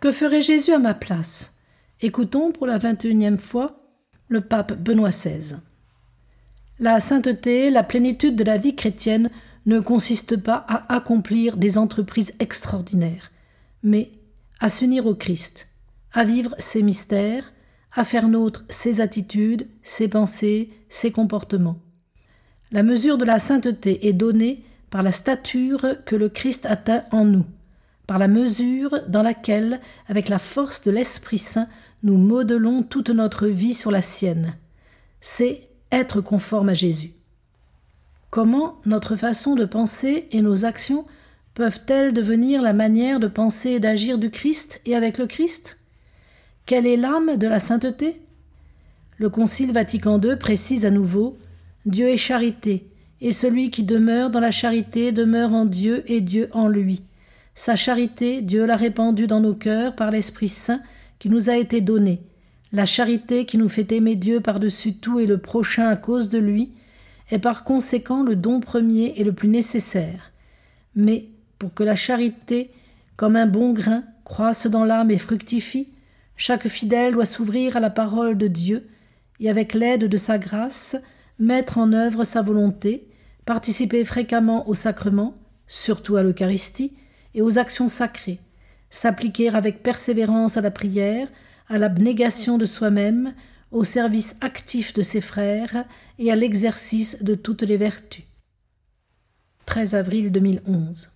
Que ferait Jésus à ma place? Écoutons pour la vingt et unième fois le pape Benoît XVI. La sainteté, la plénitude de la vie chrétienne ne consiste pas à accomplir des entreprises extraordinaires, mais à s'unir au Christ, à vivre ses mystères, à faire nôtre ses attitudes, ses pensées, ses comportements. La mesure de la sainteté est donnée par la stature que le Christ atteint en nous, par la mesure dans laquelle, avec la force de l'Esprit Saint, nous modelons toute notre vie sur la sienne. C'est être conforme à Jésus. Comment notre façon de penser et nos actions peuvent-elles devenir la manière de penser et d'agir du Christ et avec le Christ? Quelle est l'âme de la sainteté? Le Concile Vatican II précise à nouveau Dieu est charité, et celui qui demeure dans la charité demeure en Dieu et Dieu en lui. Sa charité, Dieu l'a répandue dans nos cœurs par l'Esprit Saint qui nous a été donné, la charité qui nous fait aimer Dieu par-dessus tout et le prochain à cause de lui, est par conséquent le don premier et le plus nécessaire. Mais pour que la charité, comme un bon grain, croisse dans l'âme et fructifie, chaque fidèle doit s'ouvrir à la parole de Dieu et avec l'aide de sa grâce mettre en œuvre sa volonté, participer fréquemment au sacrement, surtout à l'Eucharistie, et aux actions sacrées, s'appliquer avec persévérance à la prière, à l'abnégation de soi-même, au service actif de ses frères et à l'exercice de toutes les vertus. 13 avril 2011.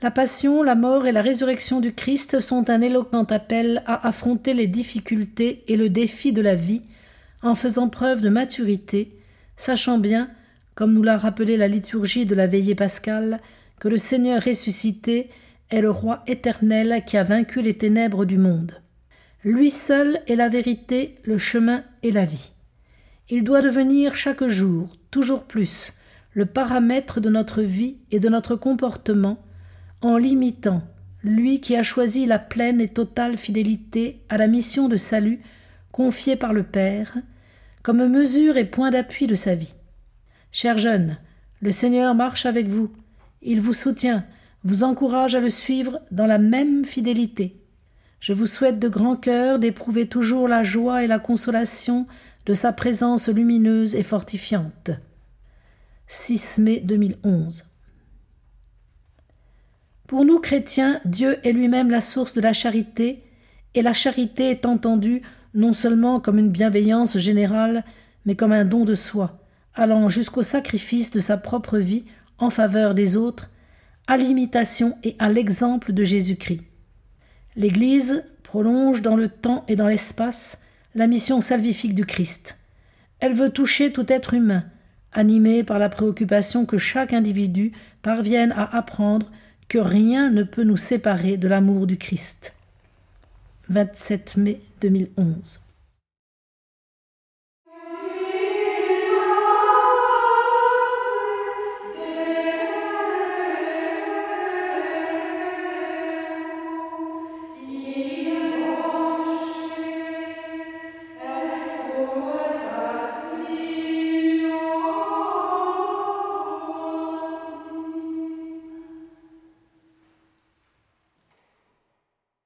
La passion, la mort et la résurrection du Christ sont un éloquent appel à affronter les difficultés et le défi de la vie en faisant preuve de maturité, sachant bien, comme nous l'a rappelé la liturgie de la veillée pascale, que le Seigneur ressuscité est le roi éternel qui a vaincu les ténèbres du monde. Lui seul est la vérité, le chemin et la vie. Il doit devenir chaque jour, toujours plus, le paramètre de notre vie et de notre comportement, en l'imitant, lui qui a choisi la pleine et totale fidélité à la mission de salut confiée par le Père, comme mesure et point d'appui de sa vie. Chers jeunes, le Seigneur marche avec vous, il vous soutient, vous encourage à le suivre dans la même fidélité. Je vous souhaite de grand cœur d'éprouver toujours la joie et la consolation de sa présence lumineuse et fortifiante. 6 mai 2011 Pour nous chrétiens, Dieu est lui-même la source de la charité, et la charité est entendue non seulement comme une bienveillance générale, mais comme un don de soi, allant jusqu'au sacrifice de sa propre vie en faveur des autres à l'imitation et à l'exemple de Jésus-Christ. L'Église prolonge dans le temps et dans l'espace la mission salvifique du Christ. Elle veut toucher tout être humain, animé par la préoccupation que chaque individu parvienne à apprendre que rien ne peut nous séparer de l'amour du Christ. 27 mai 2011